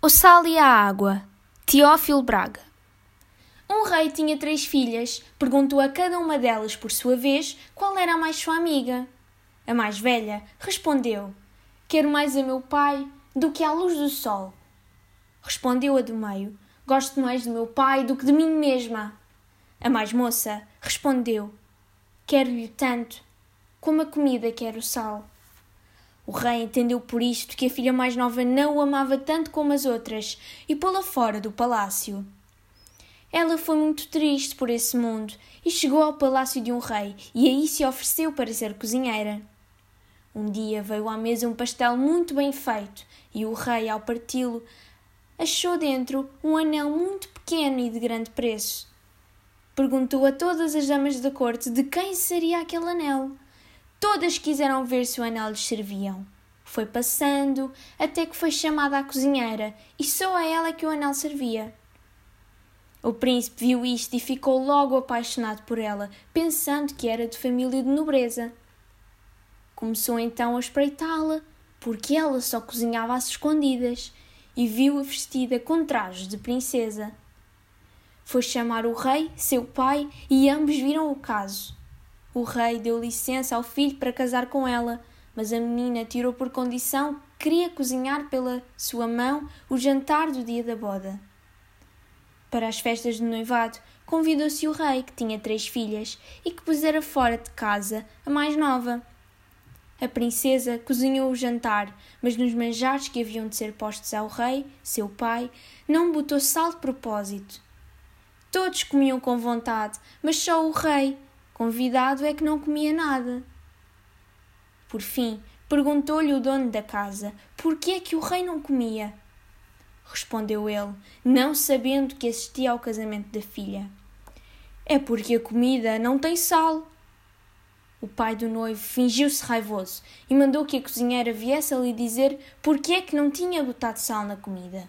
O sal e a água. Teófilo Braga. Um rei tinha três filhas. Perguntou a cada uma delas, por sua vez, qual era a mais sua amiga. A mais velha respondeu: Quero mais a meu pai do que a luz do sol. Respondeu a do meio: Gosto mais do meu pai do que de mim mesma. A mais moça respondeu: Quero-lhe tanto como a comida quer o sal. O rei entendeu por isto que a filha mais nova não o amava tanto como as outras e pô-la fora do palácio. Ela foi muito triste por esse mundo e chegou ao palácio de um rei e aí se ofereceu para ser cozinheira. Um dia veio à mesa um pastel muito bem feito e o rei, ao parti-lo, achou dentro um anel muito pequeno e de grande preço. Perguntou a todas as damas da corte de quem seria aquele anel. Todas quiseram ver se o anel lhes serviam. Foi passando até que foi chamada a cozinheira e só a ela que o anel servia. O príncipe viu isto e ficou logo apaixonado por ela, pensando que era de família de nobreza. Começou então a espreitá-la, porque ela só cozinhava às escondidas, e viu-a vestida com trajes de princesa. Foi chamar o rei, seu pai, e ambos viram o caso. O rei deu licença ao filho para casar com ela, mas a menina tirou por condição que queria cozinhar pela sua mão o jantar do dia da boda. Para as festas de noivado, convidou-se o rei, que tinha três filhas e que pusera fora de casa a mais nova. A princesa cozinhou o jantar, mas nos manjares que haviam de ser postos ao rei, seu pai, não botou sal de propósito. Todos comiam com vontade, mas só o rei, Convidado é que não comia nada. Por fim, perguntou-lhe o dono da casa por que é que o rei não comia. Respondeu ele, não sabendo que assistia ao casamento da filha. É porque a comida não tem sal. O pai do noivo fingiu-se raivoso e mandou que a cozinheira viesse a lhe dizer por que é que não tinha botado sal na comida.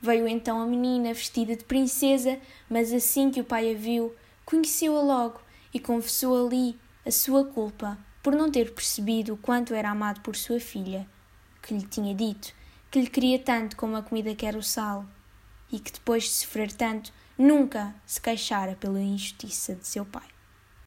Veio então a menina vestida de princesa, mas assim que o pai a viu, conheceu-a logo e confessou ali a sua culpa por não ter percebido o quanto era amado por sua filha, que lhe tinha dito que lhe queria tanto como a comida quer o sal, e que depois de sofrer tanto nunca se queixara pela injustiça de seu pai.